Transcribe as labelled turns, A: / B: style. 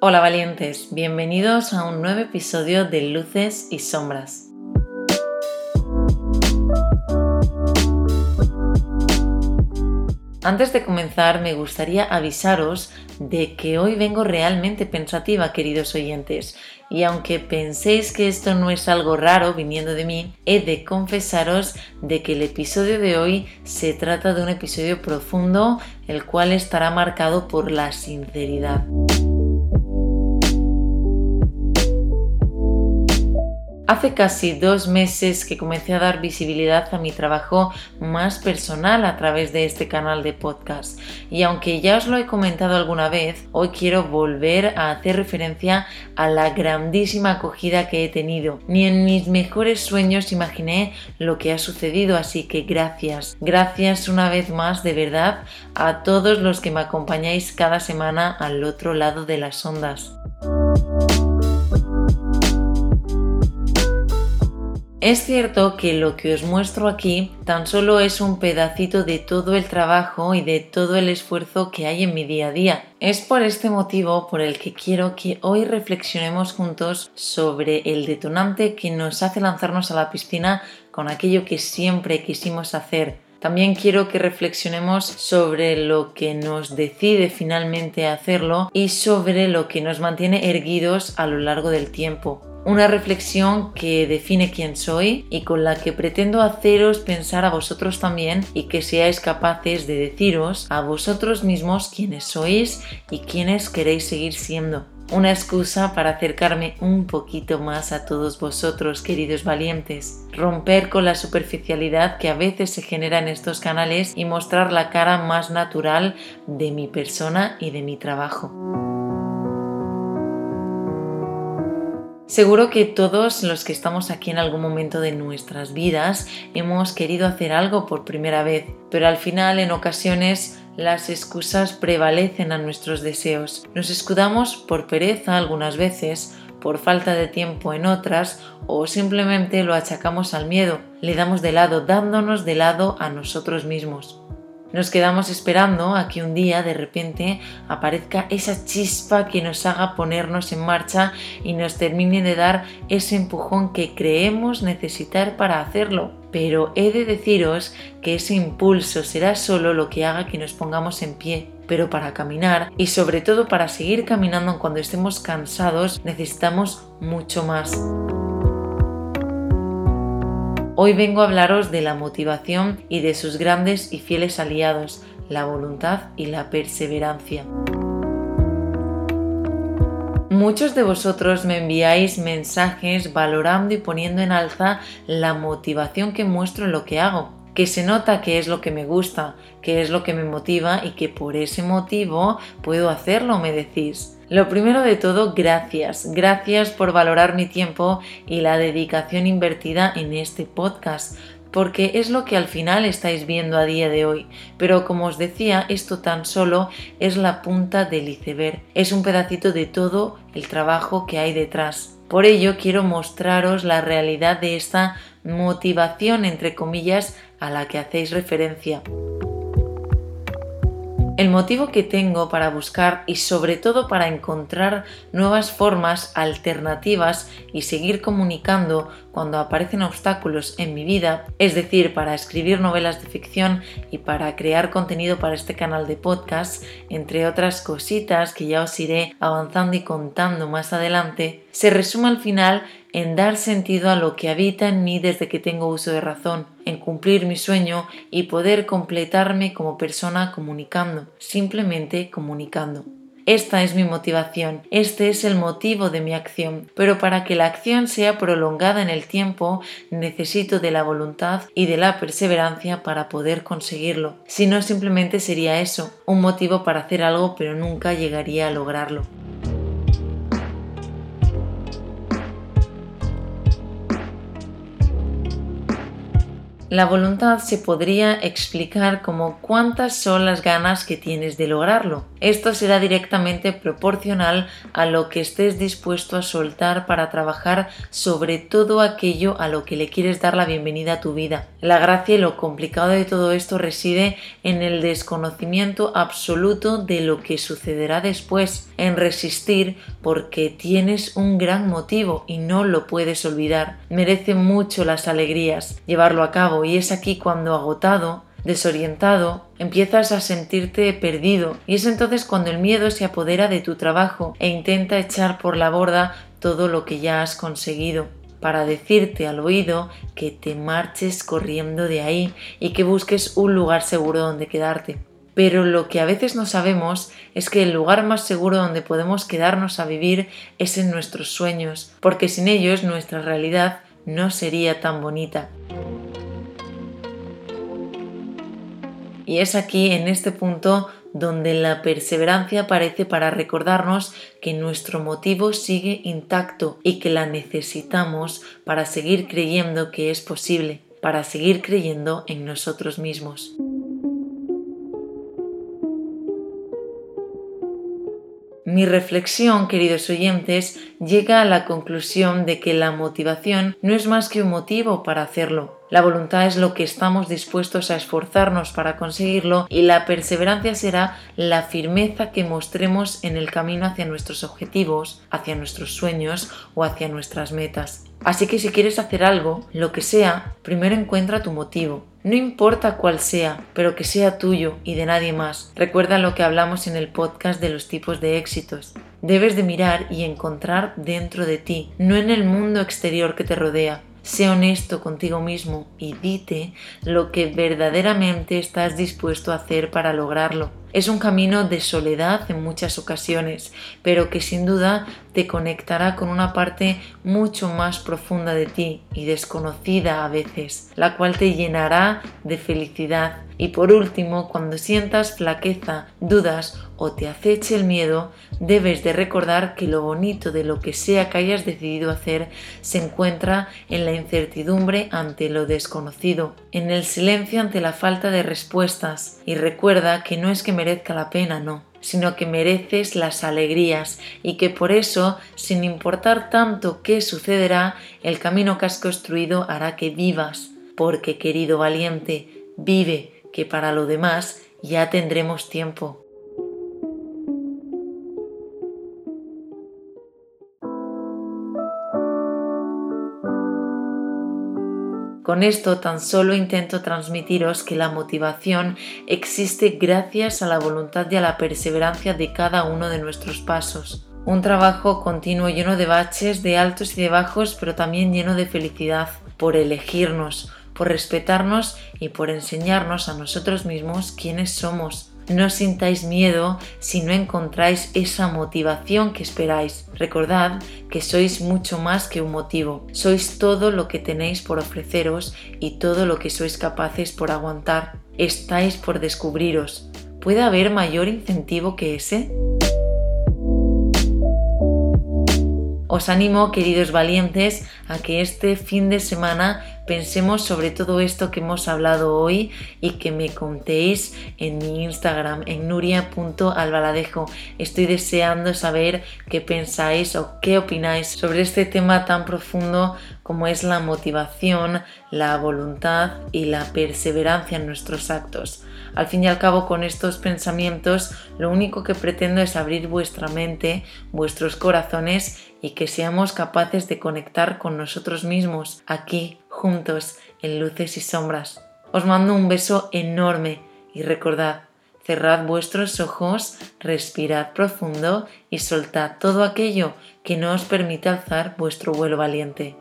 A: Hola valientes, bienvenidos a un nuevo episodio de Luces y Sombras. Antes de comenzar me gustaría avisaros de que hoy vengo realmente pensativa, queridos oyentes, y aunque penséis que esto no es algo raro viniendo de mí, he de confesaros de que el episodio de hoy se trata de un episodio profundo, el cual estará marcado por la sinceridad. Hace casi dos meses que comencé a dar visibilidad a mi trabajo más personal a través de este canal de podcast y aunque ya os lo he comentado alguna vez, hoy quiero volver a hacer referencia a la grandísima acogida que he tenido. Ni en mis mejores sueños imaginé lo que ha sucedido, así que gracias, gracias una vez más de verdad a todos los que me acompañáis cada semana al otro lado de las ondas. Es cierto que lo que os muestro aquí tan solo es un pedacito de todo el trabajo y de todo el esfuerzo que hay en mi día a día. Es por este motivo por el que quiero que hoy reflexionemos juntos sobre el detonante que nos hace lanzarnos a la piscina con aquello que siempre quisimos hacer. También quiero que reflexionemos sobre lo que nos decide finalmente hacerlo y sobre lo que nos mantiene erguidos a lo largo del tiempo una reflexión que define quién soy y con la que pretendo haceros pensar a vosotros también y que seáis capaces de deciros a vosotros mismos quiénes sois y quiénes queréis seguir siendo. Una excusa para acercarme un poquito más a todos vosotros, queridos valientes. Romper con la superficialidad que a veces se genera en estos canales y mostrar la cara más natural de mi persona y de mi trabajo. Seguro que todos los que estamos aquí en algún momento de nuestras vidas hemos querido hacer algo por primera vez, pero al final en ocasiones las excusas prevalecen a nuestros deseos. Nos escudamos por pereza algunas veces, por falta de tiempo en otras o simplemente lo achacamos al miedo, le damos de lado dándonos de lado a nosotros mismos. Nos quedamos esperando a que un día de repente aparezca esa chispa que nos haga ponernos en marcha y nos termine de dar ese empujón que creemos necesitar para hacerlo. Pero he de deciros que ese impulso será solo lo que haga que nos pongamos en pie. Pero para caminar y sobre todo para seguir caminando cuando estemos cansados necesitamos mucho más. Hoy vengo a hablaros de la motivación y de sus grandes y fieles aliados, la voluntad y la perseverancia. Muchos de vosotros me enviáis mensajes valorando y poniendo en alza la motivación que muestro en lo que hago, que se nota que es lo que me gusta, que es lo que me motiva y que por ese motivo puedo hacerlo, me decís. Lo primero de todo, gracias. Gracias por valorar mi tiempo y la dedicación invertida en este podcast porque es lo que al final estáis viendo a día de hoy. Pero como os decía, esto tan solo es la punta del iceberg, es un pedacito de todo el trabajo que hay detrás. Por ello quiero mostraros la realidad de esta motivación, entre comillas, a la que hacéis referencia. El motivo que tengo para buscar y sobre todo para encontrar nuevas formas alternativas y seguir comunicando cuando aparecen obstáculos en mi vida, es decir, para escribir novelas de ficción y para crear contenido para este canal de podcast, entre otras cositas que ya os iré avanzando y contando más adelante, se resume al final en dar sentido a lo que habita en mí desde que tengo uso de razón, en cumplir mi sueño y poder completarme como persona comunicando, simplemente comunicando. Esta es mi motivación, este es el motivo de mi acción, pero para que la acción sea prolongada en el tiempo necesito de la voluntad y de la perseverancia para poder conseguirlo. Si no, simplemente sería eso, un motivo para hacer algo pero nunca llegaría a lograrlo. La voluntad se podría explicar como cuántas son las ganas que tienes de lograrlo. Esto será directamente proporcional a lo que estés dispuesto a soltar para trabajar sobre todo aquello a lo que le quieres dar la bienvenida a tu vida. La gracia y lo complicado de todo esto reside en el desconocimiento absoluto de lo que sucederá después, en resistir porque tienes un gran motivo y no lo puedes olvidar. Merece mucho las alegrías llevarlo a cabo y es aquí cuando agotado, desorientado, empiezas a sentirte perdido y es entonces cuando el miedo se apodera de tu trabajo e intenta echar por la borda todo lo que ya has conseguido para decirte al oído que te marches corriendo de ahí y que busques un lugar seguro donde quedarte. Pero lo que a veces no sabemos es que el lugar más seguro donde podemos quedarnos a vivir es en nuestros sueños, porque sin ellos nuestra realidad no sería tan bonita. Y es aquí, en este punto, donde la perseverancia aparece para recordarnos que nuestro motivo sigue intacto y que la necesitamos para seguir creyendo que es posible, para seguir creyendo en nosotros mismos. Mi reflexión, queridos oyentes, llega a la conclusión de que la motivación no es más que un motivo para hacerlo, la voluntad es lo que estamos dispuestos a esforzarnos para conseguirlo y la perseverancia será la firmeza que mostremos en el camino hacia nuestros objetivos, hacia nuestros sueños o hacia nuestras metas. Así que si quieres hacer algo, lo que sea, primero encuentra tu motivo. No importa cuál sea, pero que sea tuyo y de nadie más. Recuerda lo que hablamos en el podcast de los tipos de éxitos. Debes de mirar y encontrar dentro de ti, no en el mundo exterior que te rodea. Sé honesto contigo mismo y dite lo que verdaderamente estás dispuesto a hacer para lograrlo. Es un camino de soledad en muchas ocasiones, pero que sin duda te conectará con una parte mucho más profunda de ti y desconocida a veces, la cual te llenará de felicidad. Y por último, cuando sientas flaqueza, dudas o te aceche el miedo, debes de recordar que lo bonito de lo que sea que hayas decidido hacer se encuentra en la incertidumbre ante lo desconocido, en el silencio ante la falta de respuestas y recuerda que no es que merezca la pena, no, sino que mereces las alegrías y que por eso, sin importar tanto qué sucederá, el camino que has construido hará que vivas, porque querido valiente, vive, que para lo demás ya tendremos tiempo. Con esto tan solo intento transmitiros que la motivación existe gracias a la voluntad y a la perseverancia de cada uno de nuestros pasos. Un trabajo continuo lleno de baches, de altos y de bajos, pero también lleno de felicidad por elegirnos, por respetarnos y por enseñarnos a nosotros mismos quiénes somos no sintáis miedo si no encontráis esa motivación que esperáis. Recordad que sois mucho más que un motivo. Sois todo lo que tenéis por ofreceros y todo lo que sois capaces por aguantar. Estáis por descubriros. ¿Puede haber mayor incentivo que ese? Os animo, queridos valientes, a que este fin de semana pensemos sobre todo esto que hemos hablado hoy y que me contéis en mi Instagram, en nuria.albaladejo. Estoy deseando saber qué pensáis o qué opináis sobre este tema tan profundo como es la motivación, la voluntad y la perseverancia en nuestros actos. Al fin y al cabo, con estos pensamientos, lo único que pretendo es abrir vuestra mente, vuestros corazones y que seamos capaces de conectar con nosotros mismos aquí, juntos, en luces y sombras. Os mando un beso enorme y recordad, cerrad vuestros ojos, respirad profundo y soltad todo aquello que no os permite alzar vuestro vuelo valiente.